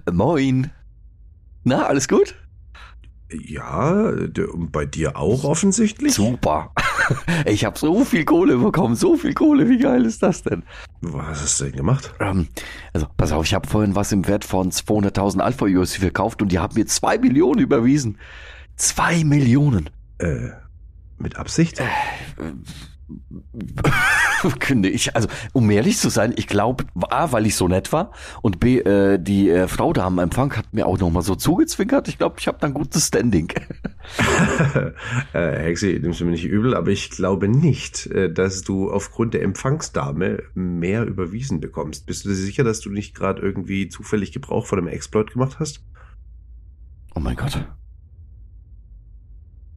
Moin. Na, alles gut? Ja, bei dir auch offensichtlich. Super. Ich habe so viel Kohle bekommen, so viel Kohle. Wie geil ist das denn? Was hast du denn gemacht? Ähm, also, pass auf, ich habe vorhin was im Wert von 200.000 Alpha-USC verkauft und die haben mir zwei Millionen überwiesen. Zwei Millionen. Äh, mit Absicht? Künde ich, also um ehrlich zu sein, ich glaube, A, weil ich so nett war und B, äh, die äh, Frau da am Empfang hat mir auch nochmal so zugezwinkert. Ich glaube, ich habe da ein gutes Standing. äh, Hexi, nimmst du mir nicht übel, aber ich glaube nicht, äh, dass du aufgrund der Empfangsdame mehr überwiesen bekommst. Bist du dir sicher, dass du nicht gerade irgendwie zufällig Gebrauch von einem Exploit gemacht hast? Oh mein Gott.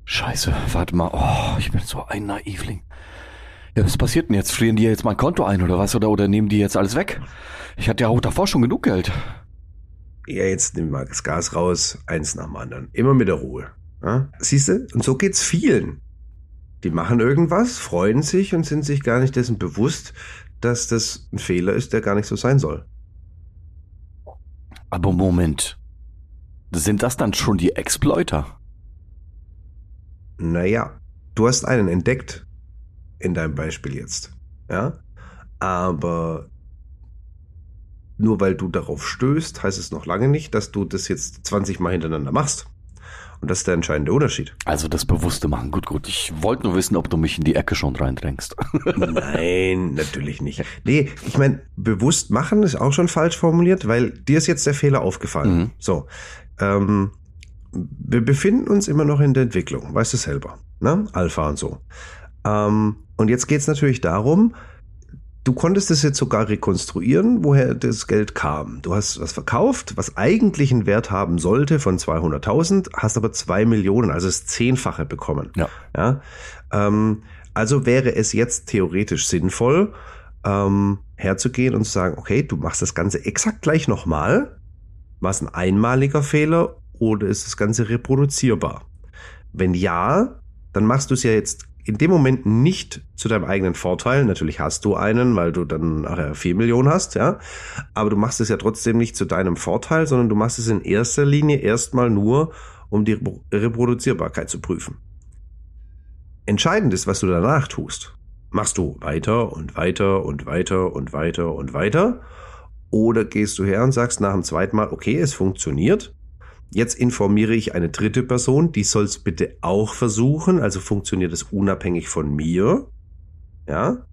Scheiße, warte mal. Oh, ich bin so ein Naivling. Ja, was passiert denn jetzt? Frieren die jetzt mein Konto ein oder was? Oder, oder nehmen die jetzt alles weg? Ich hatte ja auch davor schon genug Geld. Ja, jetzt nimm mal das Gas raus, eins nach dem anderen. Immer mit der Ruhe. Ja? Siehst du? Und so geht's vielen. Die machen irgendwas, freuen sich und sind sich gar nicht dessen bewusst, dass das ein Fehler ist, der gar nicht so sein soll. Aber Moment. Sind das dann schon die Exploiter? Naja, du hast einen entdeckt in deinem Beispiel jetzt. Ja? Aber nur weil du darauf stößt, heißt es noch lange nicht, dass du das jetzt 20 Mal hintereinander machst. Und das ist der entscheidende Unterschied. Also das Bewusste machen. Gut, gut. Ich wollte nur wissen, ob du mich in die Ecke schon reindrängst. Nein, natürlich nicht. Nee, ich meine, bewusst machen ist auch schon falsch formuliert, weil dir ist jetzt der Fehler aufgefallen. Mhm. So. Ähm, wir befinden uns immer noch in der Entwicklung, weißt du selber. Ne? Alpha und so. Ähm, und jetzt geht's natürlich darum, du konntest es jetzt sogar rekonstruieren, woher das Geld kam. Du hast was verkauft, was eigentlich einen Wert haben sollte von 200.000, hast aber zwei Millionen, also das Zehnfache bekommen. Ja. Ja, ähm, also wäre es jetzt theoretisch sinnvoll, ähm, herzugehen und zu sagen, okay, du machst das Ganze exakt gleich nochmal. War es ein einmaliger Fehler oder ist das Ganze reproduzierbar? Wenn ja, dann machst du es ja jetzt in dem Moment nicht zu deinem eigenen Vorteil. Natürlich hast du einen, weil du dann nachher vier Millionen hast, ja. Aber du machst es ja trotzdem nicht zu deinem Vorteil, sondern du machst es in erster Linie erstmal nur, um die Reproduzierbarkeit zu prüfen. Entscheidend ist, was du danach tust. Machst du weiter und weiter und weiter und weiter und weiter? Oder gehst du her und sagst nach dem zweiten Mal, okay, es funktioniert. Jetzt informiere ich eine dritte Person, die soll es bitte auch versuchen, also funktioniert es unabhängig von mir. Ja.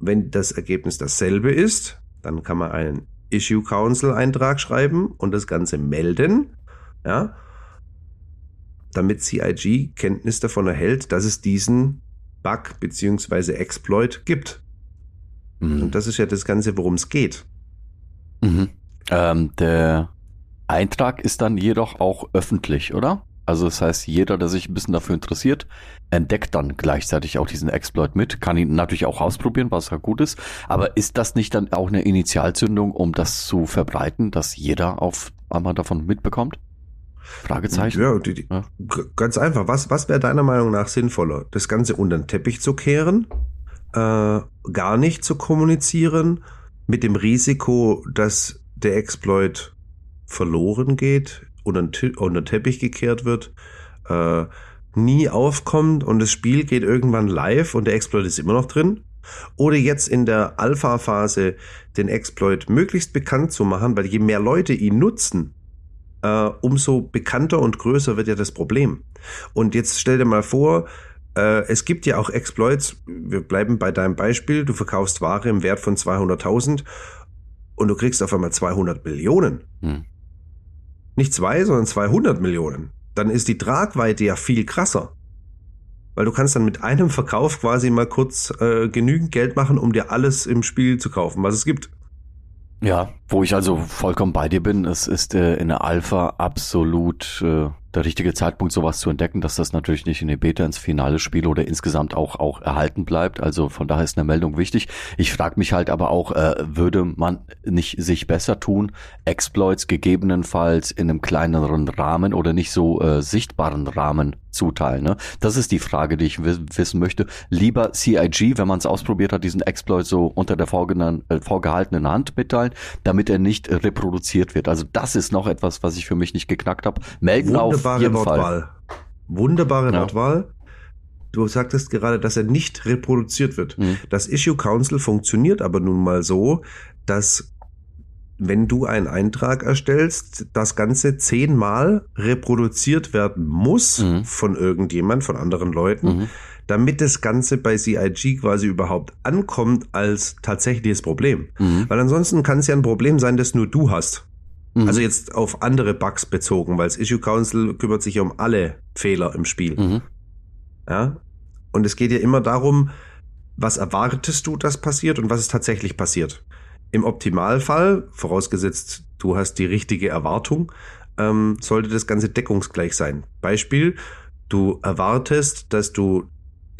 Wenn das Ergebnis dasselbe ist, dann kann man einen Issue Council Eintrag schreiben und das Ganze melden. Ja damit CIG Kenntnis davon erhält, dass es diesen Bug beziehungsweise Exploit gibt. Mhm. Und das ist ja das Ganze, worum es geht. Mhm. Ähm, der Eintrag ist dann jedoch auch öffentlich, oder? Also das heißt, jeder, der sich ein bisschen dafür interessiert, entdeckt dann gleichzeitig auch diesen Exploit mit, kann ihn natürlich auch ausprobieren, was ja gut ist. Aber ist das nicht dann auch eine Initialzündung, um das zu verbreiten, dass jeder auf einmal davon mitbekommt? Fragezeichen. Ja, die, die, Ja. ganz einfach. Was, was wäre deiner Meinung nach sinnvoller? Das Ganze unter den Teppich zu kehren, äh, gar nicht zu kommunizieren, mit dem Risiko, dass der Exploit verloren geht, unter den, unter den Teppich gekehrt wird, äh, nie aufkommt und das Spiel geht irgendwann live und der Exploit ist immer noch drin? Oder jetzt in der Alpha-Phase den Exploit möglichst bekannt zu machen, weil je mehr Leute ihn nutzen, äh, umso bekannter und größer wird ja das Problem. Und jetzt stell dir mal vor, äh, es gibt ja auch Exploits, wir bleiben bei deinem Beispiel, du verkaufst Ware im Wert von 200.000 und du kriegst auf einmal 200 Millionen. Hm. Nicht zwei, sondern 200 Millionen. Dann ist die Tragweite ja viel krasser. Weil du kannst dann mit einem Verkauf quasi mal kurz äh, genügend Geld machen, um dir alles im Spiel zu kaufen, was es gibt. Ja, wo ich also vollkommen bei dir bin, es ist äh, in der Alpha absolut äh, der richtige Zeitpunkt, sowas zu entdecken, dass das natürlich nicht in die Beta ins Finale spielt oder insgesamt auch, auch erhalten bleibt. Also von daher ist eine Meldung wichtig. Ich frage mich halt aber auch, äh, würde man nicht sich besser tun, Exploits gegebenenfalls in einem kleineren Rahmen oder nicht so äh, sichtbaren Rahmen zuteilen? Ne? Das ist die Frage, die ich wissen möchte. Lieber CIG, wenn man es ausprobiert hat, diesen Exploit so unter der äh, vorgehaltenen Hand mitteilen, damit er nicht reproduziert wird. Also das ist noch etwas, was ich für mich nicht geknackt habe. Melden auf Wunderbare Wortwahl. Wunderbare ja. Wortwahl. Du sagtest gerade, dass er nicht reproduziert wird. Mhm. Das Issue Council funktioniert aber nun mal so, dass wenn du einen Eintrag erstellst, das Ganze zehnmal reproduziert werden muss mhm. von irgendjemand, von anderen Leuten, mhm. damit das Ganze bei CIG quasi überhaupt ankommt als tatsächliches Problem. Mhm. Weil ansonsten kann es ja ein Problem sein, das nur du hast. Mhm. Also jetzt auf andere Bugs bezogen, weil das Issue Council kümmert sich ja um alle Fehler im Spiel. Mhm. Ja. Und es geht ja immer darum, was erwartest du, dass passiert und was ist tatsächlich passiert. Im Optimalfall, vorausgesetzt du hast die richtige Erwartung, ähm, sollte das Ganze deckungsgleich sein. Beispiel, du erwartest, dass du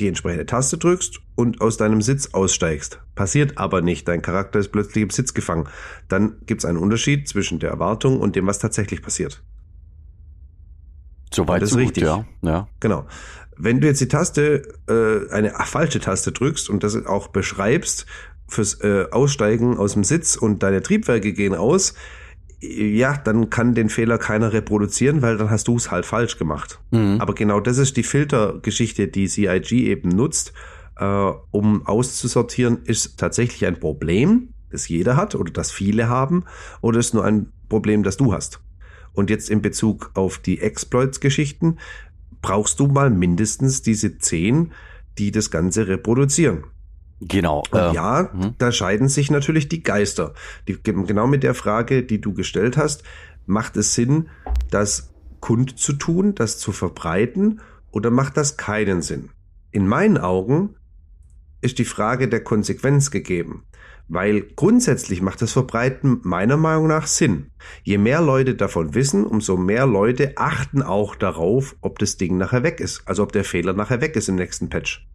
die entsprechende Taste drückst und aus deinem Sitz aussteigst. Passiert aber nicht. Dein Charakter ist plötzlich im Sitz gefangen. Dann gibt es einen Unterschied zwischen der Erwartung und dem, was tatsächlich passiert. Soweit das ist so richtig. ja. ja. Genau. Wenn du jetzt die Taste, äh, eine falsche Taste drückst und das auch beschreibst fürs äh, Aussteigen aus dem Sitz und deine Triebwerke gehen aus, ja, dann kann den Fehler keiner reproduzieren, weil dann hast du es halt falsch gemacht. Mhm. Aber genau das ist die Filtergeschichte, die CIG eben nutzt, äh, um auszusortieren, ist tatsächlich ein Problem, das jeder hat oder das viele haben, oder ist nur ein Problem, das du hast. Und jetzt in Bezug auf die Exploits-Geschichten brauchst du mal mindestens diese zehn, die das Ganze reproduzieren. Genau. Und äh, ja, mh. da scheiden sich natürlich die Geister. Die, genau mit der Frage, die du gestellt hast, macht es Sinn, das kundzutun, das zu verbreiten, oder macht das keinen Sinn? In meinen Augen ist die Frage der Konsequenz gegeben. Weil grundsätzlich macht das Verbreiten meiner Meinung nach Sinn. Je mehr Leute davon wissen, umso mehr Leute achten auch darauf, ob das Ding nachher weg ist. Also ob der Fehler nachher weg ist im nächsten Patch.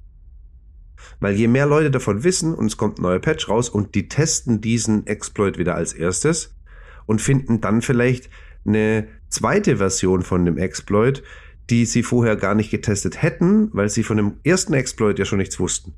Weil je mehr Leute davon wissen und es kommt ein neuer Patch raus und die testen diesen Exploit wieder als erstes und finden dann vielleicht eine zweite Version von dem Exploit, die sie vorher gar nicht getestet hätten, weil sie von dem ersten Exploit ja schon nichts wussten.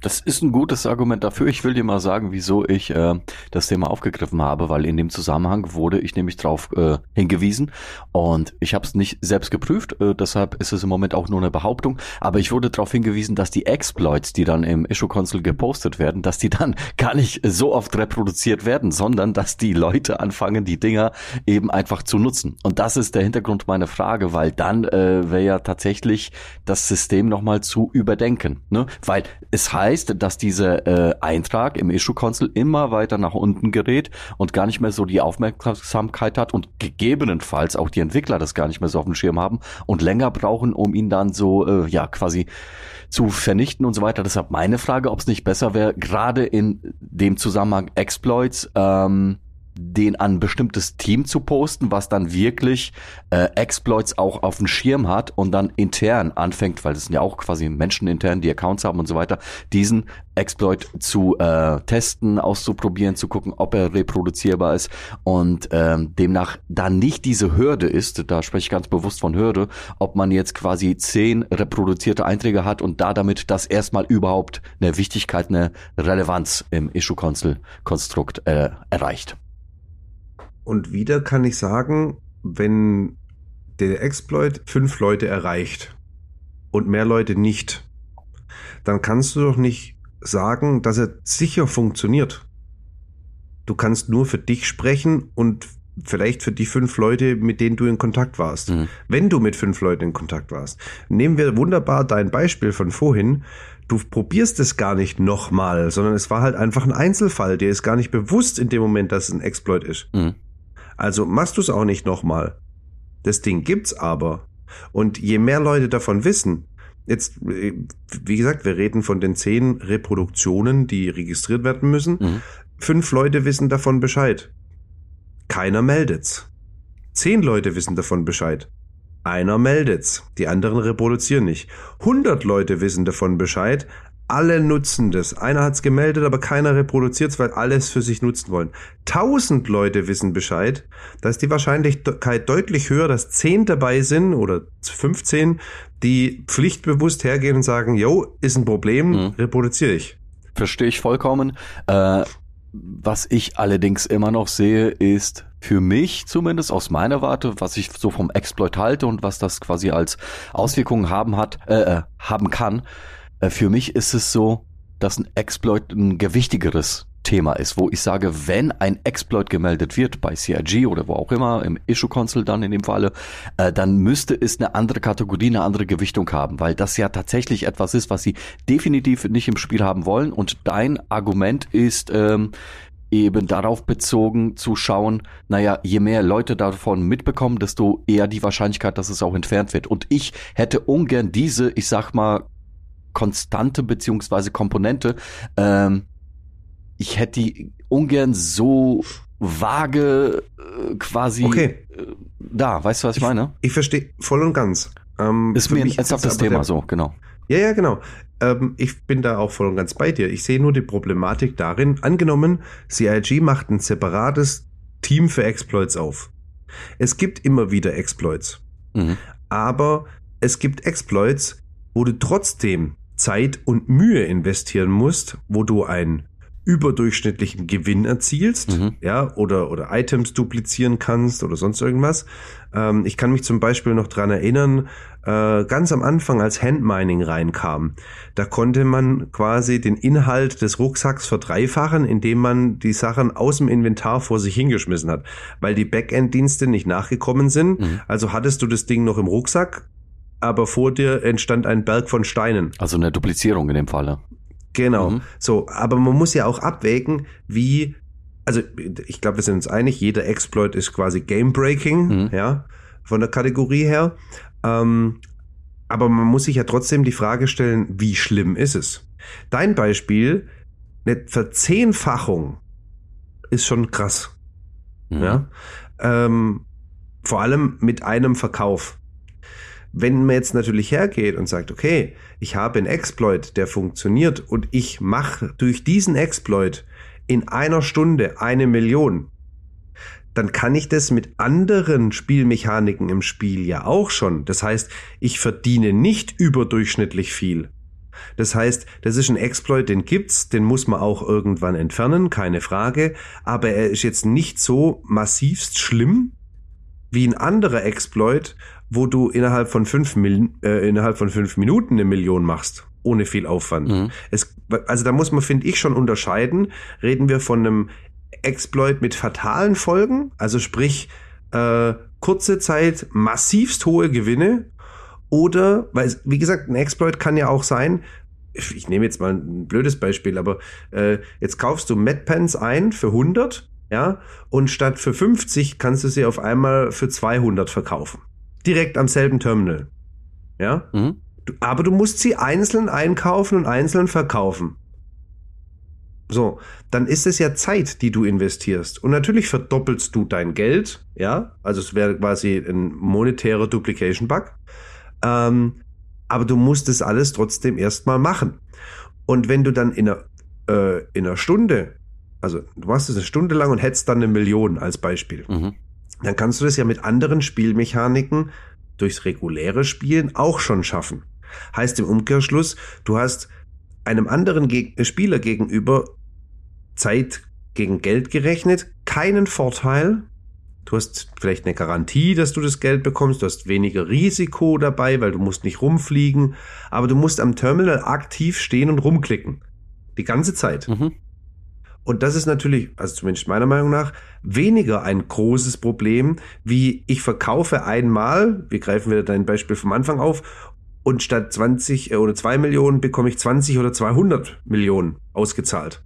Das ist ein gutes Argument dafür. Ich will dir mal sagen, wieso ich äh, das Thema aufgegriffen habe, weil in dem Zusammenhang wurde ich nämlich darauf äh, hingewiesen und ich habe es nicht selbst geprüft, äh, deshalb ist es im Moment auch nur eine Behauptung, aber ich wurde darauf hingewiesen, dass die Exploits, die dann im Issue Console gepostet werden, dass die dann gar nicht so oft reproduziert werden, sondern dass die Leute anfangen, die Dinger eben einfach zu nutzen. Und das ist der Hintergrund meiner Frage, weil dann äh, wäre ja tatsächlich das System nochmal zu überdenken, ne? Weil es heißt, heißt, dass dieser äh, Eintrag im Issue Console immer weiter nach unten gerät und gar nicht mehr so die Aufmerksamkeit hat und gegebenenfalls auch die Entwickler das gar nicht mehr so auf dem Schirm haben und länger brauchen, um ihn dann so äh, ja quasi zu vernichten und so weiter. Deshalb meine Frage, ob es nicht besser wäre, gerade in dem Zusammenhang Exploits ähm, den an ein bestimmtes Team zu posten, was dann wirklich äh, Exploits auch auf dem Schirm hat und dann intern anfängt, weil das sind ja auch quasi Menschen intern, die Accounts haben und so weiter, diesen Exploit zu äh, testen, auszuprobieren, zu gucken, ob er reproduzierbar ist und ähm, demnach dann nicht diese Hürde ist, da spreche ich ganz bewusst von Hürde, ob man jetzt quasi zehn reproduzierte Einträge hat und da damit das erstmal überhaupt eine Wichtigkeit, eine Relevanz im Issue-Konstrukt äh, erreicht. Und wieder kann ich sagen, wenn der Exploit fünf Leute erreicht und mehr Leute nicht, dann kannst du doch nicht sagen, dass er sicher funktioniert. Du kannst nur für dich sprechen und vielleicht für die fünf Leute, mit denen du in Kontakt warst. Mhm. Wenn du mit fünf Leuten in Kontakt warst. Nehmen wir wunderbar dein Beispiel von vorhin. Du probierst es gar nicht nochmal, sondern es war halt einfach ein Einzelfall. Dir ist gar nicht bewusst in dem Moment, dass es ein Exploit ist. Mhm. Also machst du es auch nicht nochmal. Das Ding gibt's aber. Und je mehr Leute davon wissen, jetzt, wie gesagt, wir reden von den zehn Reproduktionen, die registriert werden müssen. Mhm. Fünf Leute wissen davon Bescheid. Keiner meldet's. Zehn Leute wissen davon Bescheid. Einer meldet's. Die anderen reproduzieren nicht. Hundert Leute wissen davon Bescheid. Alle nutzen das. Einer hat's gemeldet, aber keiner reproduziert's, weil alle es für sich nutzen wollen. Tausend Leute wissen Bescheid. Da ist die Wahrscheinlichkeit deutlich höher, dass zehn dabei sind oder 15, die pflichtbewusst hergehen und sagen, yo, ist ein Problem, mhm. reproduziere ich. Verstehe ich vollkommen. Äh, was ich allerdings immer noch sehe, ist für mich zumindest aus meiner Warte, was ich so vom Exploit halte und was das quasi als Auswirkungen haben hat, äh, äh, haben kann. Äh, für mich ist es so, dass ein Exploit ein gewichtigeres Thema ist, wo ich sage, wenn ein Exploit gemeldet wird bei CIG oder wo auch immer, im Issue Console dann in dem Falle, äh, dann müsste es eine andere Kategorie, eine andere Gewichtung haben, weil das ja tatsächlich etwas ist, was sie definitiv nicht im Spiel haben wollen. Und dein Argument ist, ähm, eben darauf bezogen zu schauen, naja, je mehr Leute davon mitbekommen, desto eher die Wahrscheinlichkeit, dass es auch entfernt wird. Und ich hätte ungern diese, ich sag mal, Konstante beziehungsweise Komponente, ähm, ich hätte die ungern so vage äh, quasi okay. äh, da. Weißt du, was ich, ich meine? Ich verstehe voll und ganz. Ähm, ist mir ein ernsthaftes Thema, der, so, genau. Ja, ja, genau. Ähm, ich bin da auch voll und ganz bei dir. Ich sehe nur die Problematik darin, angenommen, CIG macht ein separates Team für Exploits auf. Es gibt immer wieder Exploits. Mhm. Aber es gibt Exploits, wo du trotzdem Zeit und Mühe investieren musst, wo du ein überdurchschnittlichen Gewinn erzielst, mhm. ja, oder, oder Items duplizieren kannst oder sonst irgendwas. Ähm, ich kann mich zum Beispiel noch dran erinnern, äh, ganz am Anfang, als Handmining reinkam, da konnte man quasi den Inhalt des Rucksacks verdreifachen, indem man die Sachen aus dem Inventar vor sich hingeschmissen hat, weil die Backend-Dienste nicht nachgekommen sind. Mhm. Also hattest du das Ding noch im Rucksack, aber vor dir entstand ein Berg von Steinen. Also eine Duplizierung in dem Falle. Genau. Mhm. So, aber man muss ja auch abwägen, wie, also ich glaube, wir sind uns einig, jeder Exploit ist quasi Game-Breaking, mhm. ja, von der Kategorie her. Ähm, aber man muss sich ja trotzdem die Frage stellen, wie schlimm ist es? Dein Beispiel, eine Verzehnfachung ist schon krass. Mhm. Ja. Ähm, vor allem mit einem Verkauf. Wenn man jetzt natürlich hergeht und sagt, okay, ich habe einen Exploit, der funktioniert und ich mache durch diesen Exploit in einer Stunde eine Million, dann kann ich das mit anderen Spielmechaniken im Spiel ja auch schon. Das heißt, ich verdiene nicht überdurchschnittlich viel. Das heißt, das ist ein Exploit, den gibt's, den muss man auch irgendwann entfernen, keine Frage, aber er ist jetzt nicht so massivst schlimm wie ein anderer Exploit, wo du innerhalb von fünf, Mil äh, innerhalb von fünf Minuten eine Million machst, ohne viel Aufwand. Mhm. Es, also da muss man, finde ich, schon unterscheiden. Reden wir von einem Exploit mit fatalen Folgen, also sprich äh, kurze Zeit massivst hohe Gewinne oder, weil, wie gesagt, ein Exploit kann ja auch sein, ich nehme jetzt mal ein blödes Beispiel, aber äh, jetzt kaufst du MedPens ein für 100, ja, und statt für 50 kannst du sie auf einmal für 200 verkaufen direkt am selben Terminal. Ja? Mhm. Du, aber du musst sie einzeln einkaufen und einzeln verkaufen. So, dann ist es ja Zeit, die du investierst. Und natürlich verdoppelst du dein Geld, ja, also es wäre quasi ein monetärer Duplication Bug. Ähm, aber du musst es alles trotzdem erstmal machen. Und wenn du dann in einer, äh, in einer Stunde, also du machst es eine Stunde lang und hättest dann eine Million als Beispiel. Mhm dann kannst du das ja mit anderen Spielmechaniken durchs reguläre Spielen auch schon schaffen. Heißt im Umkehrschluss, du hast einem anderen Geg Spieler gegenüber Zeit gegen Geld gerechnet, keinen Vorteil. Du hast vielleicht eine Garantie, dass du das Geld bekommst, du hast weniger Risiko dabei, weil du musst nicht rumfliegen, aber du musst am Terminal aktiv stehen und rumklicken. Die ganze Zeit. Mhm. Und das ist natürlich, also zumindest meiner Meinung nach, weniger ein großes Problem, wie ich verkaufe einmal, wir greifen wieder dein Beispiel vom Anfang auf, und statt 20 äh, oder 2 Millionen bekomme ich 20 oder 200 Millionen ausgezahlt.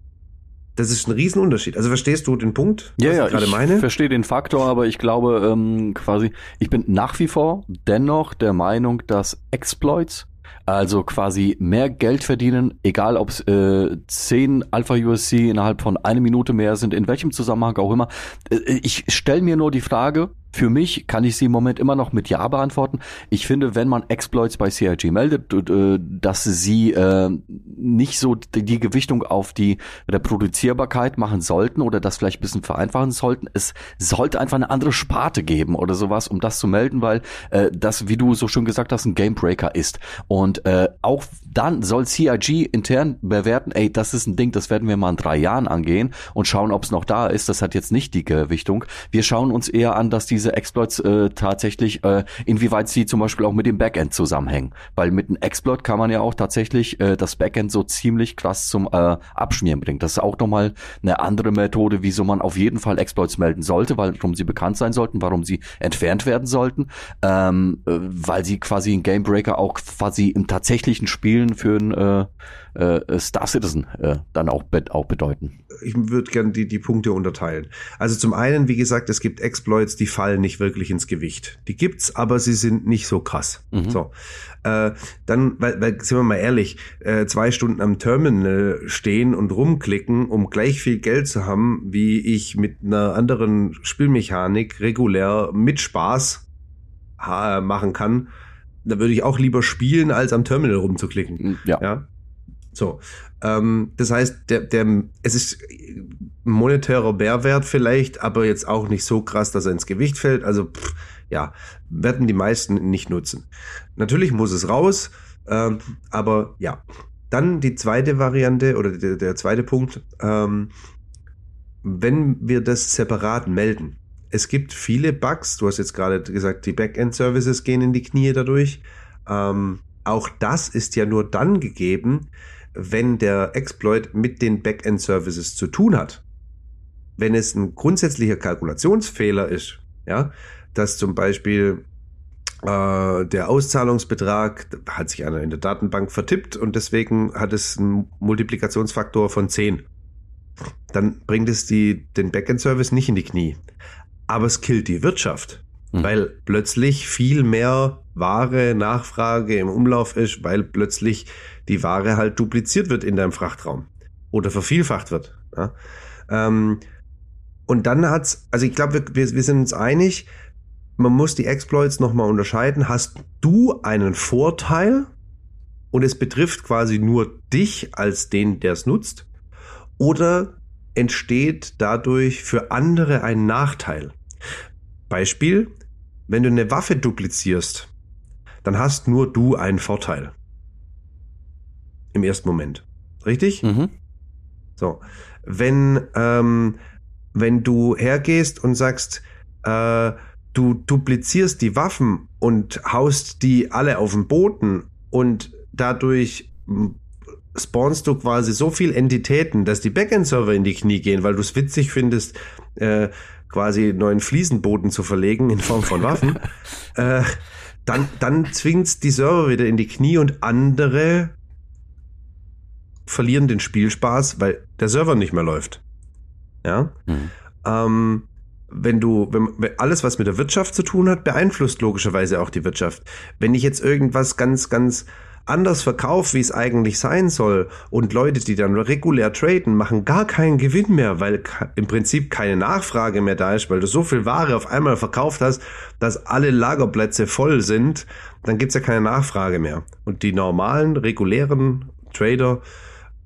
Das ist ein Riesenunterschied. Also verstehst du den Punkt, was ja, ja, ich gerade meine? Ich verstehe den Faktor, aber ich glaube ähm, quasi, ich bin nach wie vor dennoch der Meinung, dass Exploits Also quasi mehr Geld verdienen, egal ob es äh, 10 Alpha USC innerhalb von einer Minute mehr sind, in welchem Zusammenhang auch immer. Äh, ich stelle mir nur die Frage, für mich kann ich sie im Moment immer noch mit Ja beantworten. Ich finde, wenn man Exploits bei CIG meldet, dass sie äh, nicht so die Gewichtung auf die Reproduzierbarkeit machen sollten oder das vielleicht ein bisschen vereinfachen sollten. Es sollte einfach eine andere Sparte geben oder sowas, um das zu melden, weil äh, das, wie du so schön gesagt hast, ein Gamebreaker ist. Und äh, auch dann soll CIG intern bewerten, ey, das ist ein Ding, das werden wir mal in drei Jahren angehen und schauen, ob es noch da ist. Das hat jetzt nicht die Gewichtung. Wir schauen uns eher an, dass diese Exploits äh, tatsächlich, äh, inwieweit sie zum Beispiel auch mit dem Backend zusammenhängen. Weil mit einem Exploit kann man ja auch tatsächlich äh, das Backend so ziemlich krass zum äh, Abschmieren bringen. Das ist auch nochmal eine andere Methode, wieso man auf jeden Fall Exploits melden sollte, warum sie bekannt sein sollten, warum sie entfernt werden sollten, ähm, äh, weil sie quasi ein Gamebreaker auch quasi im tatsächlichen Spielen für ein äh, äh, Star Citizen äh, dann auch, be auch bedeuten. Ich würde gerne die, die Punkte unterteilen. Also zum einen, wie gesagt, es gibt Exploits, die fallen nicht wirklich ins Gewicht. Die gibt's, aber sie sind nicht so krass. Mhm. So. Äh, dann, weil, weil, sind wir mal ehrlich, äh, zwei Stunden am Terminal stehen und rumklicken, um gleich viel Geld zu haben, wie ich mit einer anderen Spielmechanik regulär mit Spaß machen kann, da würde ich auch lieber spielen, als am Terminal rumzuklicken. Ja. ja? So, ähm, das heißt, der, der, es ist monetärer Mehrwert vielleicht, aber jetzt auch nicht so krass, dass er ins Gewicht fällt. Also pff, ja, werden die meisten nicht nutzen. Natürlich muss es raus, ähm, aber ja. Dann die zweite Variante oder der, der zweite Punkt, ähm, wenn wir das separat melden. Es gibt viele Bugs, du hast jetzt gerade gesagt, die Backend-Services gehen in die Knie dadurch. Ähm, auch das ist ja nur dann gegeben, wenn der Exploit mit den Backend-Services zu tun hat. Wenn es ein grundsätzlicher Kalkulationsfehler ist, ja, dass zum Beispiel äh, der Auszahlungsbetrag hat sich einer in der Datenbank vertippt und deswegen hat es einen Multiplikationsfaktor von 10. Dann bringt es die, den Backend-Service nicht in die Knie. Aber es killt die Wirtschaft, mhm. weil plötzlich viel mehr Ware, Nachfrage im Umlauf ist, weil plötzlich die Ware halt dupliziert wird in deinem Frachtraum oder vervielfacht wird. Ja? Ähm, und dann hat's, also ich glaube, wir, wir sind uns einig, man muss die Exploits nochmal unterscheiden. Hast du einen Vorteil und es betrifft quasi nur dich als den, der es nutzt? Oder entsteht dadurch für andere ein Nachteil? Beispiel, wenn du eine Waffe duplizierst, dann hast nur du einen Vorteil. Im ersten Moment. Richtig? Mhm. So. Wenn, ähm, wenn du hergehst und sagst, äh, du duplizierst die Waffen und haust die alle auf den Boden und dadurch spawnst du quasi so viel Entitäten, dass die Backend-Server in die Knie gehen, weil du es witzig findest, äh, quasi neuen Fliesenboden zu verlegen in Form von Waffen, äh, dann, dann zwingt die Server wieder in die Knie und andere verlieren den Spielspaß, weil der Server nicht mehr läuft. Ja. Mhm. Ähm, wenn du, wenn, alles, was mit der Wirtschaft zu tun hat, beeinflusst logischerweise auch die Wirtschaft. Wenn ich jetzt irgendwas ganz, ganz anders verkaufe, wie es eigentlich sein soll, und Leute, die dann regulär traden, machen gar keinen Gewinn mehr, weil im Prinzip keine Nachfrage mehr da ist, weil du so viel Ware auf einmal verkauft hast, dass alle Lagerplätze voll sind, dann gibt's ja keine Nachfrage mehr. Und die normalen, regulären Trader,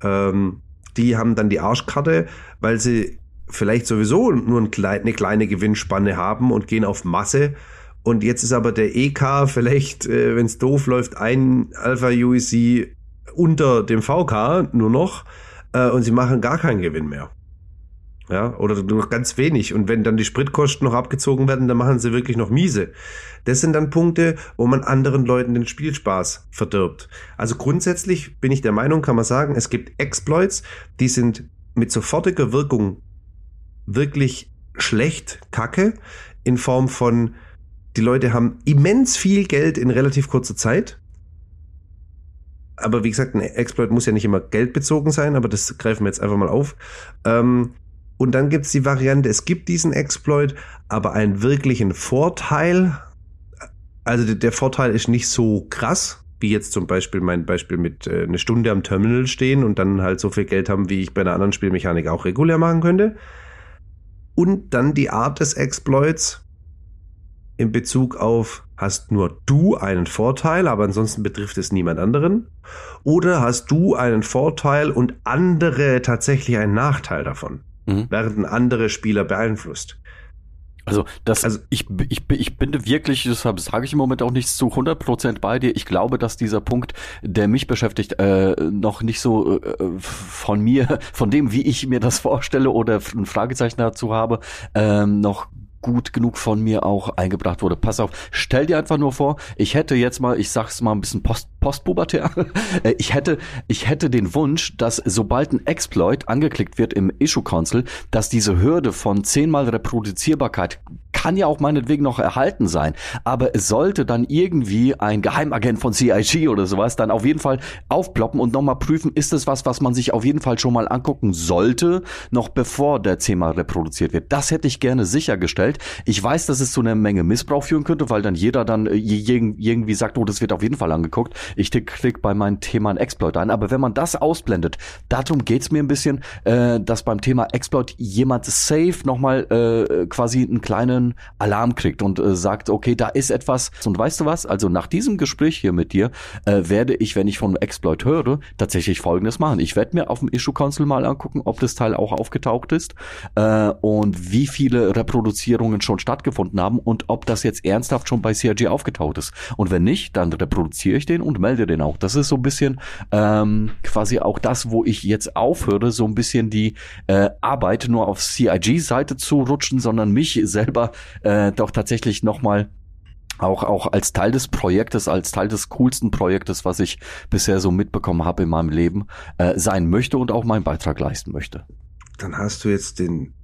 ähm, die haben dann die Arschkarte, weil sie vielleicht sowieso nur eine kleine Gewinnspanne haben und gehen auf Masse. Und jetzt ist aber der EK vielleicht, äh, wenn es doof läuft, ein Alpha UEC unter dem VK nur noch äh, und sie machen gar keinen Gewinn mehr. Ja, oder nur ganz wenig. Und wenn dann die Spritkosten noch abgezogen werden, dann machen sie wirklich noch miese. Das sind dann Punkte, wo man anderen Leuten den Spielspaß verdirbt. Also grundsätzlich bin ich der Meinung, kann man sagen, es gibt Exploits, die sind mit sofortiger Wirkung wirklich schlecht kacke in Form von die Leute haben immens viel Geld in relativ kurzer Zeit. Aber wie gesagt, ein Exploit muss ja nicht immer geldbezogen sein, aber das greifen wir jetzt einfach mal auf. Ähm, und dann gibt es die Variante, es gibt diesen Exploit, aber einen wirklichen Vorteil. Also der Vorteil ist nicht so krass, wie jetzt zum Beispiel mein Beispiel mit äh, eine Stunde am Terminal stehen und dann halt so viel Geld haben, wie ich bei einer anderen Spielmechanik auch regulär machen könnte. Und dann die Art des Exploits in Bezug auf, hast nur du einen Vorteil, aber ansonsten betrifft es niemand anderen? Oder hast du einen Vorteil und andere tatsächlich einen Nachteil davon? Mhm. Werden andere Spieler beeinflusst? Also das, also ich, ich, ich bin wirklich, deshalb sage ich im Moment auch nicht zu 100% bei dir. Ich glaube, dass dieser Punkt, der mich beschäftigt, äh, noch nicht so äh, von mir, von dem, wie ich mir das vorstelle oder ein Fragezeichen dazu habe, ähm, noch gut genug von mir auch eingebracht wurde. Pass auf, stell dir einfach nur vor, ich hätte jetzt mal, ich sag's mal ein bisschen post, postpubertär, äh, ich hätte, ich hätte den Wunsch, dass sobald ein Exploit angeklickt wird im Issue Console, dass diese Hürde von zehnmal Reproduzierbarkeit kann ja auch meinetwegen noch erhalten sein, aber es sollte dann irgendwie ein Geheimagent von CIG oder sowas dann auf jeden Fall aufploppen und nochmal prüfen, ist es was, was man sich auf jeden Fall schon mal angucken sollte, noch bevor der zehnmal reproduziert wird. Das hätte ich gerne sichergestellt. Ich weiß, dass es zu einer Menge Missbrauch führen könnte, weil dann jeder dann äh, irgendwie sagt, oh, das wird auf jeden Fall angeguckt. Ich klick bei meinem Thema ein Exploit ein, aber wenn man das ausblendet, darum geht's mir ein bisschen, äh, dass beim Thema Exploit jemand safe nochmal äh, quasi einen kleinen einen Alarm kriegt und äh, sagt, okay, da ist etwas. Und weißt du was? Also nach diesem Gespräch hier mit dir äh, werde ich, wenn ich von Exploit höre, tatsächlich Folgendes machen. Ich werde mir auf dem Issue Console mal angucken, ob das Teil auch aufgetaucht ist äh, und wie viele Reproduzierungen schon stattgefunden haben und ob das jetzt ernsthaft schon bei CRG aufgetaucht ist. Und wenn nicht, dann reproduziere ich den und melde den auch. Das ist so ein bisschen ähm, quasi auch das, wo ich jetzt aufhöre, so ein bisschen die äh, Arbeit nur auf CIG-Seite zu rutschen, sondern mich selber äh, doch tatsächlich nochmal auch, auch als Teil des Projektes, als Teil des coolsten Projektes, was ich bisher so mitbekommen habe in meinem Leben, äh, sein möchte und auch meinen Beitrag leisten möchte. Dann hast du jetzt den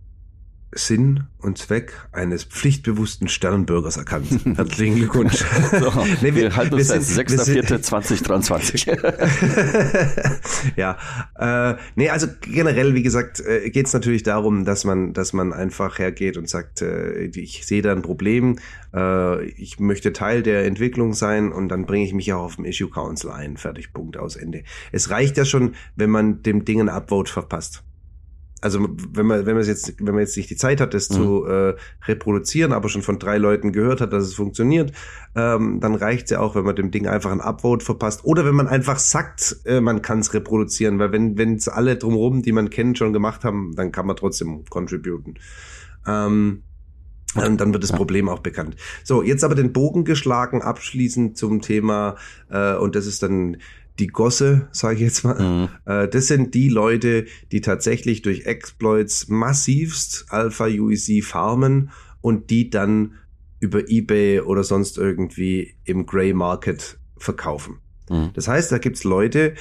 Sinn und Zweck eines pflichtbewussten Sternbürgers erkannt. Herzlichen Glückwunsch. so, nee, wir, wir halten uns als 6.4.2023. ja, äh, nee, also generell, wie gesagt, äh, geht es natürlich darum, dass man, dass man einfach hergeht und sagt, äh, ich sehe da ein Problem, äh, ich möchte Teil der Entwicklung sein und dann bringe ich mich auch auf dem Issue Council ein. Fertig, Punkt, aus Ende. Es reicht ja schon, wenn man dem Ding ein Upvote verpasst also wenn man wenn man jetzt wenn man jetzt nicht die Zeit hat, das mhm. zu äh, reproduzieren, aber schon von drei Leuten gehört hat, dass es funktioniert, ähm, dann reicht's ja auch, wenn man dem Ding einfach ein Upvote verpasst oder wenn man einfach sagt, äh, man kann es reproduzieren, weil wenn wenn es alle drumherum, die man kennt, schon gemacht haben, dann kann man trotzdem contributen. Ähm, und dann wird das Problem auch bekannt. So, jetzt aber den Bogen geschlagen, abschließend zum Thema, äh, und das ist dann die Gosse, sage ich jetzt mal. Mhm. Äh, das sind die Leute, die tatsächlich durch Exploits massivst Alpha UEC farmen und die dann über eBay oder sonst irgendwie im Grey Market verkaufen. Mhm. Das heißt, da gibt's Leute,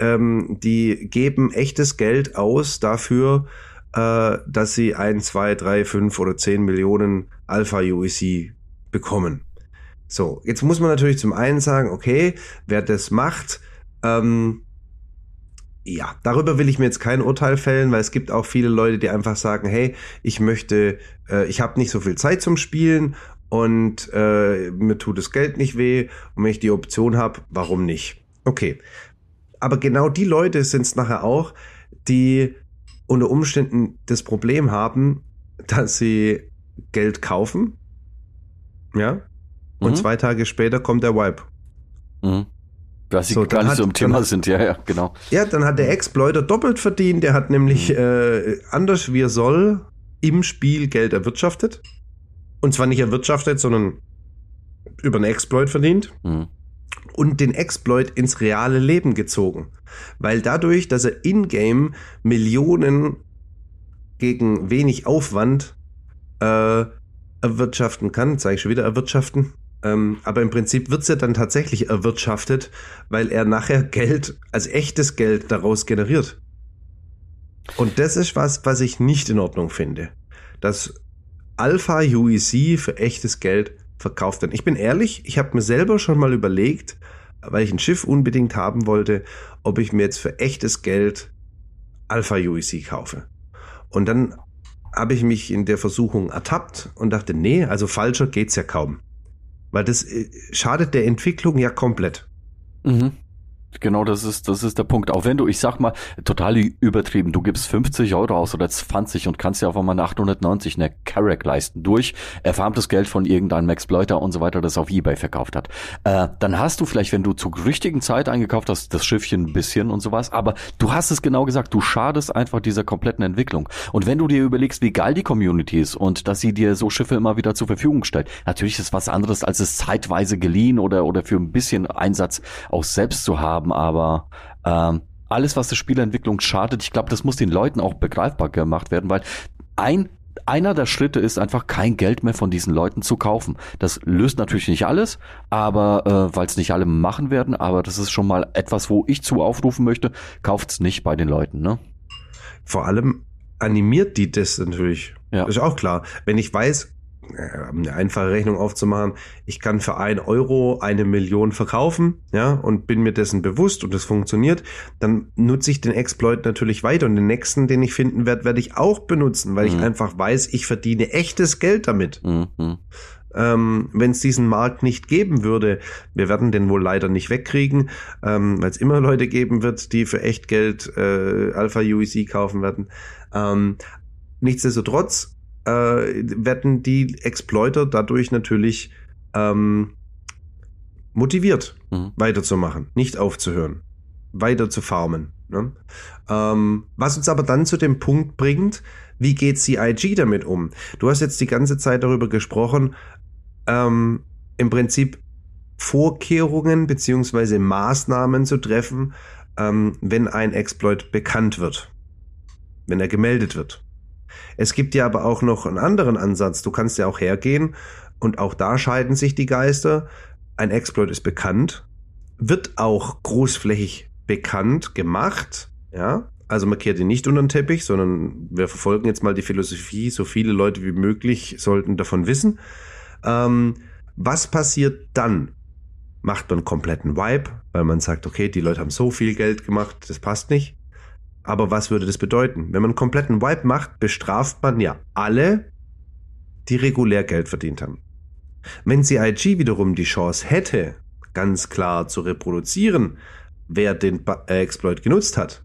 ähm, die geben echtes Geld aus dafür, äh, dass sie ein, zwei, drei, fünf oder zehn Millionen Alpha UEC bekommen. So, jetzt muss man natürlich zum einen sagen, okay, wer das macht, ähm, ja, darüber will ich mir jetzt kein Urteil fällen, weil es gibt auch viele Leute, die einfach sagen, hey, ich möchte, äh, ich habe nicht so viel Zeit zum Spielen und äh, mir tut das Geld nicht weh und wenn ich die Option habe, warum nicht? Okay. Aber genau die Leute sind es nachher auch, die unter Umständen das Problem haben, dass sie Geld kaufen, ja, und mhm. zwei Tage später kommt der Wipe. Mhm. Was sie so, gar nicht hat, so im Thema sind, ja, ja, genau. Ja, dann hat der Exploiter doppelt verdient. Der hat nämlich mhm. äh, anders wie er soll im Spiel Geld erwirtschaftet. Und zwar nicht erwirtschaftet, sondern über einen Exploit verdient. Mhm. Und den Exploit ins reale Leben gezogen. Weil dadurch, dass er in-game Millionen gegen wenig Aufwand äh, erwirtschaften kann, zeige ich schon wieder erwirtschaften, ähm, aber im Prinzip wird's ja dann tatsächlich erwirtschaftet, weil er nachher Geld, als echtes Geld daraus generiert. Und das ist was, was ich nicht in Ordnung finde. Dass Alpha UEC für echtes Geld verkauft wird. Ich bin ehrlich, ich habe mir selber schon mal überlegt, weil ich ein Schiff unbedingt haben wollte, ob ich mir jetzt für echtes Geld Alpha UEC kaufe. Und dann habe ich mich in der Versuchung ertappt und dachte, nee, also falscher geht's ja kaum. Weil das äh, schadet der Entwicklung ja komplett. Mhm. Genau, das ist, das ist der Punkt. Auch wenn du, ich sag mal, total übertrieben, du gibst 50 Euro aus oder 20 und kannst ja auf einmal eine 890 eine Carrack leisten durch erfarmtes Geld von irgendeinem Exploiter und so weiter, das auf Ebay verkauft hat. Äh, dann hast du vielleicht, wenn du zur richtigen Zeit eingekauft hast, das Schiffchen ein bisschen und sowas, aber du hast es genau gesagt, du schadest einfach dieser kompletten Entwicklung. Und wenn du dir überlegst, wie geil die Community ist und dass sie dir so Schiffe immer wieder zur Verfügung stellt, natürlich ist was anderes, als es zeitweise geliehen oder, oder für ein bisschen Einsatz auch selbst zu haben haben, aber ähm, alles, was der Spielentwicklung schadet, ich glaube, das muss den Leuten auch begreifbar gemacht werden, weil ein einer der Schritte ist einfach kein Geld mehr von diesen Leuten zu kaufen. Das löst natürlich nicht alles, aber äh, weil es nicht alle machen werden, aber das ist schon mal etwas, wo ich zu aufrufen möchte, kauft's nicht bei den Leuten, ne? Vor allem animiert die das natürlich. Ja. Ist auch klar. Wenn ich weiß, eine einfache Rechnung aufzumachen. Ich kann für ein Euro eine Million verkaufen, ja, und bin mir dessen bewusst und es funktioniert. Dann nutze ich den Exploit natürlich weiter und den nächsten, den ich finden werde, werde ich auch benutzen, weil mhm. ich einfach weiß, ich verdiene echtes Geld damit. Mhm. Ähm, Wenn es diesen Markt nicht geben würde, wir werden den wohl leider nicht wegkriegen, ähm, weil es immer Leute geben wird, die für echt Geld äh, Alpha UEC kaufen werden. Ähm, nichtsdestotrotz äh, werden die Exploiter dadurch natürlich ähm, motiviert, mhm. weiterzumachen, nicht aufzuhören, weiter zu farmen. Ne? Ähm, was uns aber dann zu dem Punkt bringt, wie geht CIG damit um? Du hast jetzt die ganze Zeit darüber gesprochen, ähm, im Prinzip Vorkehrungen beziehungsweise Maßnahmen zu treffen, ähm, wenn ein Exploit bekannt wird, wenn er gemeldet wird. Es gibt ja aber auch noch einen anderen Ansatz. Du kannst ja auch hergehen und auch da scheiden sich die Geister. Ein Exploit ist bekannt, wird auch großflächig bekannt gemacht, ja. Also man kehrt ihn nicht unter den Teppich, sondern wir verfolgen jetzt mal die Philosophie, so viele Leute wie möglich sollten davon wissen. Ähm, was passiert dann? Macht man kompletten Wipe, weil man sagt, okay, die Leute haben so viel Geld gemacht, das passt nicht. Aber was würde das bedeuten? Wenn man einen kompletten Wipe macht, bestraft man ja alle, die regulär Geld verdient haben. Wenn CIG wiederum die Chance hätte, ganz klar zu reproduzieren, wer den äh, Exploit genutzt hat,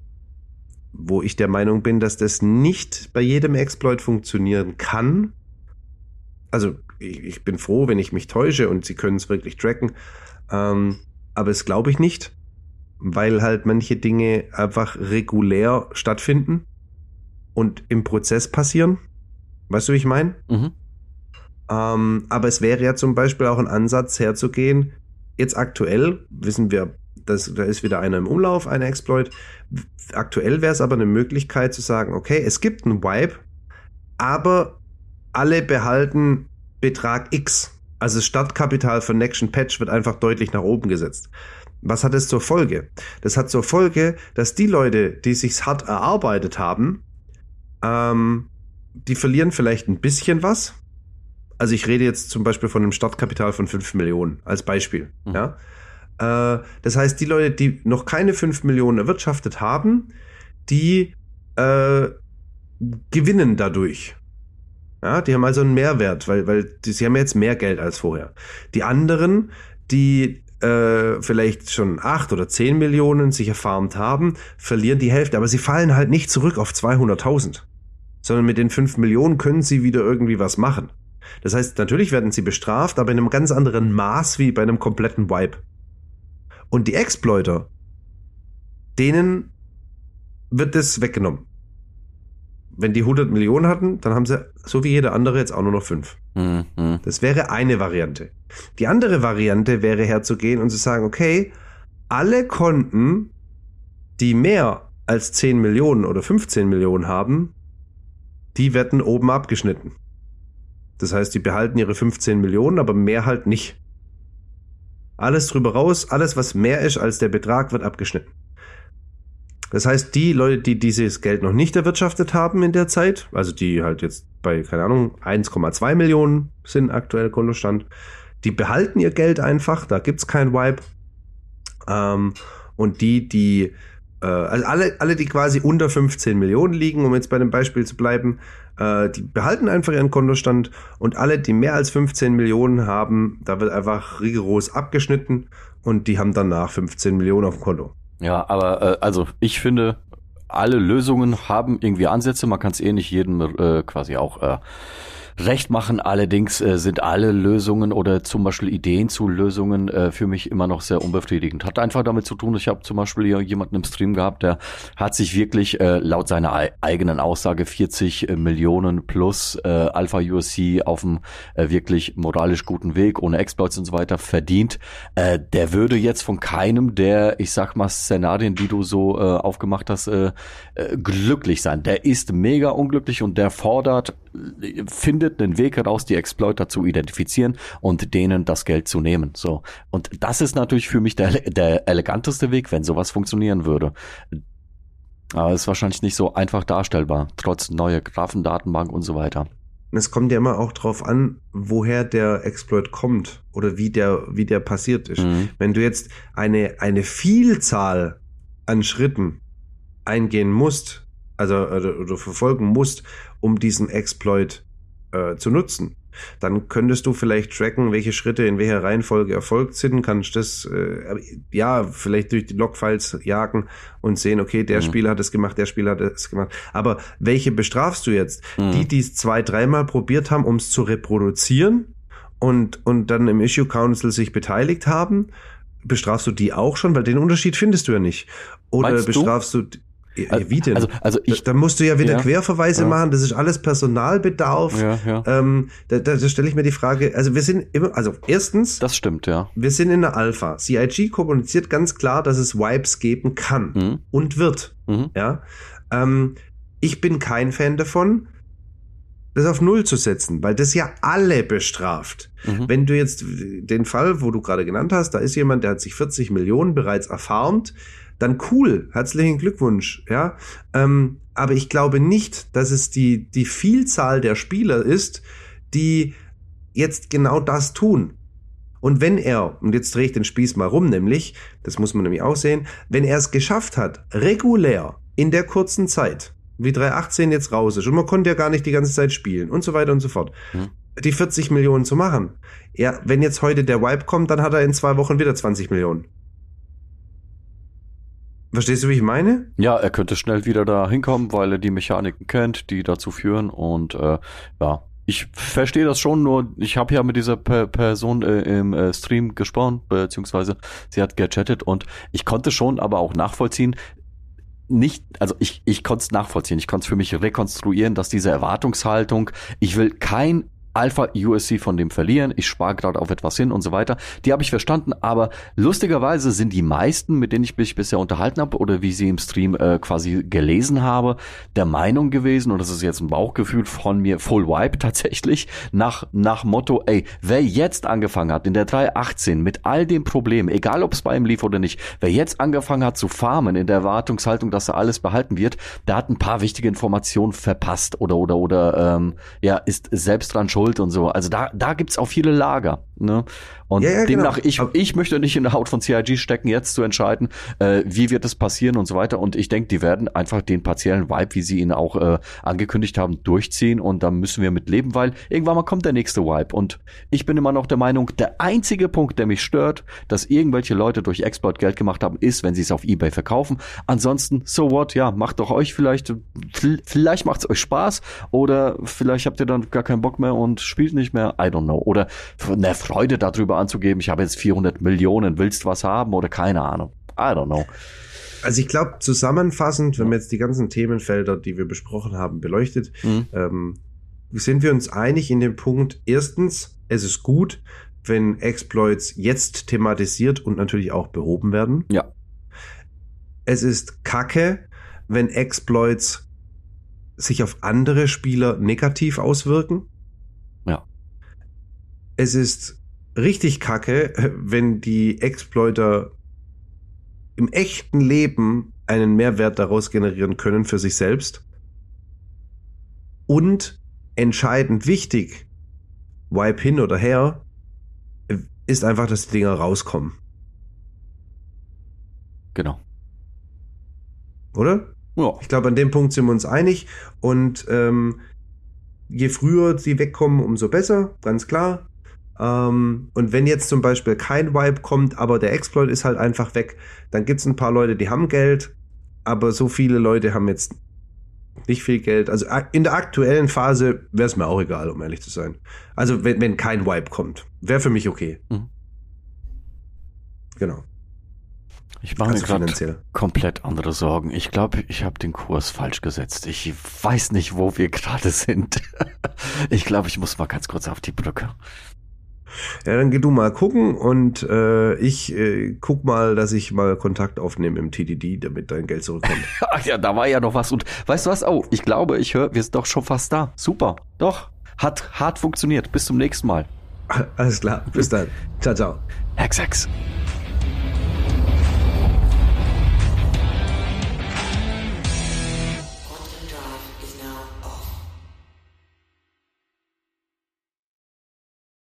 wo ich der Meinung bin, dass das nicht bei jedem Exploit funktionieren kann. Also ich, ich bin froh, wenn ich mich täusche und sie können es wirklich tracken, ähm, aber es glaube ich nicht weil halt manche Dinge einfach regulär stattfinden und im Prozess passieren. Weißt du, wie ich meine? Mhm. Ähm, aber es wäre ja zum Beispiel auch ein Ansatz herzugehen. Jetzt aktuell wissen wir, dass da ist wieder einer im Umlauf, ein Exploit. Aktuell wäre es aber eine Möglichkeit zu sagen, okay, es gibt einen Wipe, aber alle behalten Betrag X. Also das Startkapital für Next Patch wird einfach deutlich nach oben gesetzt. Was hat es zur Folge? Das hat zur Folge, dass die Leute, die sich's hart erarbeitet haben, ähm, die verlieren vielleicht ein bisschen was. Also ich rede jetzt zum Beispiel von einem Startkapital von 5 Millionen als Beispiel. Mhm. Ja? Äh, das heißt, die Leute, die noch keine 5 Millionen erwirtschaftet haben, die äh, gewinnen dadurch. Ja, die haben also einen Mehrwert, weil, weil die, sie haben jetzt mehr Geld als vorher. Die anderen, die äh, vielleicht schon acht oder zehn Millionen sich erfarmt haben, verlieren die Hälfte. Aber sie fallen halt nicht zurück auf 200.000, sondern mit den fünf Millionen können sie wieder irgendwie was machen. Das heißt, natürlich werden sie bestraft, aber in einem ganz anderen Maß wie bei einem kompletten Wipe. Und die Exploiter, denen wird das weggenommen wenn die 100 Millionen hatten, dann haben sie, so wie jeder andere, jetzt auch nur noch fünf. Mhm. Das wäre eine Variante. Die andere Variante wäre herzugehen und zu sagen, okay, alle Konten, die mehr als 10 Millionen oder 15 Millionen haben, die werden oben abgeschnitten. Das heißt, die behalten ihre 15 Millionen, aber mehr halt nicht. Alles drüber raus, alles was mehr ist als der Betrag, wird abgeschnitten. Das heißt, die Leute, die dieses Geld noch nicht erwirtschaftet haben in der Zeit, also die halt jetzt bei, keine Ahnung, 1,2 Millionen sind aktuell Kontostand, die behalten ihr Geld einfach, da gibt's kein Wipe. Ähm, und die, die, äh, also alle, alle, die quasi unter 15 Millionen liegen, um jetzt bei dem Beispiel zu bleiben, Äh, die behalten einfach ihren Kontostand und alle, die mehr als 15 Millionen haben, da wird einfach rigoros abgeschnitten und die haben danach 15 Millionen auf dem Konto. Ja, aber äh, also ich finde, alle Lösungen haben irgendwie Ansätze. Man kann es eh nicht jedem äh, quasi auch äh, recht machen. Allerdings äh, sind alle Lösungen oder zum Beispiel Ideen zu Lösungen äh, für mich immer noch sehr unbefriedigend. Hat einfach damit zu tun, ich habe zum Beispiel jemanden im Stream gehabt, der hat sich wirklich äh, laut seiner eigenen Aussage 40 äh, Millionen plus äh, Alpha USC auf dem äh, wirklich moralisch guten Weg, ohne Exploits und so weiter, verdient. Äh, der würde jetzt von keinem der, ich sag mal, Szenarien, die du so äh, aufgemacht hast, äh, äh, glücklich sein. Der ist mega unglücklich und der fordert, äh, findet findet einen Weg heraus, die Exploiter zu identifizieren und denen das Geld zu nehmen. So. Und das ist natürlich für mich der, der eleganteste Weg, wenn sowas funktionieren würde. Aber es ist wahrscheinlich nicht so einfach darstellbar, trotz neuer Graphendatenbank und so weiter. Es kommt ja immer auch drauf an, woher der Exploit kommt oder wie der, wie der passiert ist. Mhm. Wenn du jetzt eine, eine Vielzahl an Schritten eingehen musst, also oder, oder verfolgen musst, um diesen Exploit äh, zu nutzen. Dann könntest du vielleicht tracken, welche Schritte in welcher Reihenfolge erfolgt sind, kannst das äh, ja vielleicht durch die Logfiles jagen und sehen, okay, der mhm. Spieler hat es gemacht, der Spieler hat es gemacht. Aber welche bestrafst du jetzt? Mhm. Die, die es zwei, dreimal probiert haben, um es zu reproduzieren und, und dann im Issue Council sich beteiligt haben, bestrafst du die auch schon? Weil den Unterschied findest du ja nicht. Oder Meinst bestrafst du, du ja, wie denn? Also, also ich, da, da musst du ja wieder ja, Querverweise ja. machen, das ist alles Personalbedarf. Ja, ja. Ähm, da, da, da stelle ich mir die Frage, also wir sind immer, also erstens. Das stimmt, ja. Wir sind in der Alpha. CIG kommuniziert ganz klar, dass es Wipes geben kann mhm. und wird. Mhm. Ja. Ähm, ich bin kein Fan davon, das auf Null zu setzen, weil das ja alle bestraft. Mhm. Wenn du jetzt den Fall, wo du gerade genannt hast, da ist jemand, der hat sich 40 Millionen bereits erfarmt, dann cool, herzlichen Glückwunsch, ja. Ähm, aber ich glaube nicht, dass es die, die Vielzahl der Spieler ist, die jetzt genau das tun. Und wenn er, und jetzt drehe ich den Spieß mal rum, nämlich, das muss man nämlich auch sehen, wenn er es geschafft hat, regulär in der kurzen Zeit, wie 318 jetzt raus ist, und man konnte ja gar nicht die ganze Zeit spielen und so weiter und so fort, hm. die 40 Millionen zu machen. Ja, wenn jetzt heute der Wipe kommt, dann hat er in zwei Wochen wieder 20 Millionen. Verstehst du, wie ich meine? Ja, er könnte schnell wieder da hinkommen, weil er die Mechaniken kennt, die dazu führen und äh, ja, ich verstehe das schon, nur ich habe ja mit dieser per Person äh, im äh, Stream gesprochen, beziehungsweise sie hat gechattet und ich konnte schon aber auch nachvollziehen, nicht, also ich, ich konnte es nachvollziehen, ich konnte es für mich rekonstruieren, dass diese Erwartungshaltung, ich will kein Alpha USC von dem verlieren, ich spare gerade auf etwas hin und so weiter. Die habe ich verstanden, aber lustigerweise sind die meisten, mit denen ich mich bisher unterhalten habe oder wie sie im Stream äh, quasi gelesen habe, der Meinung gewesen, und das ist jetzt ein Bauchgefühl von mir, Full Wipe tatsächlich, nach, nach Motto, ey, wer jetzt angefangen hat in der 318 mit all den Problemen, egal ob es bei ihm lief oder nicht, wer jetzt angefangen hat zu farmen in der Erwartungshaltung, dass er alles behalten wird, der hat ein paar wichtige Informationen verpasst oder oder oder ähm, ja, ist selbst dran schuld schuld und so. Also da, da gibt's auch viele Lager. Ne? Und ja, ja, demnach, genau. ich, ich möchte nicht in der Haut von CIG stecken, jetzt zu entscheiden, äh, wie wird es passieren und so weiter. Und ich denke, die werden einfach den partiellen Vibe, wie sie ihn auch äh, angekündigt haben, durchziehen. Und da müssen wir mit leben, weil irgendwann mal kommt der nächste Vibe. Und ich bin immer noch der Meinung, der einzige Punkt, der mich stört, dass irgendwelche Leute durch Exploit Geld gemacht haben, ist, wenn sie es auf Ebay verkaufen. Ansonsten, so what, ja, macht doch euch vielleicht, vielleicht macht's euch Spaß oder vielleicht habt ihr dann gar keinen Bock mehr und spielt nicht mehr. I don't know. Oder eine Freude darüber anzugeben, ich habe jetzt 400 Millionen, willst was haben oder keine Ahnung. I don't know. Also ich glaube, zusammenfassend, wenn man jetzt die ganzen Themenfelder, die wir besprochen haben, beleuchtet, mhm. ähm, sind wir uns einig in dem Punkt, erstens, es ist gut, wenn Exploits jetzt thematisiert und natürlich auch behoben werden. Ja. Es ist kacke, wenn Exploits sich auf andere Spieler negativ auswirken. Ja. Es ist richtig kacke, wenn die Exploiter im echten Leben einen Mehrwert daraus generieren können für sich selbst. Und entscheidend wichtig, Wipe hin oder her, ist einfach, dass die Dinger rauskommen. Genau. Oder? Ja. Ich glaube, an dem Punkt sind wir uns einig. Und ähm, je früher sie wegkommen, umso besser, ganz klar. Ähm, und wenn jetzt zum Beispiel kein Wipe kommt, aber der Exploit ist halt einfach weg, dann gibt es ein paar Leute, die haben Geld, aber so viele Leute haben jetzt nicht viel Geld. Also in der aktuellen Phase wäre es mir auch egal, um ehrlich zu sein. Also wenn, wenn kein Wipe kommt, wäre für mich okay. Mhm. Genau. Ich mache mir gerade komplett andere Sorgen. Ich glaube, ich habe den Kurs falsch gesetzt. Ich weiß nicht, wo wir gerade sind. ich glaube, ich muss mal ganz kurz auf die Brücke. Ja, dann geh du mal gucken und äh, ich äh, guck mal, dass ich mal Kontakt aufnehme im TDD, damit dein Geld zurückkommt. Ach ja, da war ja noch was. Und weißt du was? Oh, ich glaube, ich höre, wir sind doch schon fast da. Super. Doch. Hat hart funktioniert. Bis zum nächsten Mal. Alles klar. Bis dann. Ciao, ciao. Hex, Hex.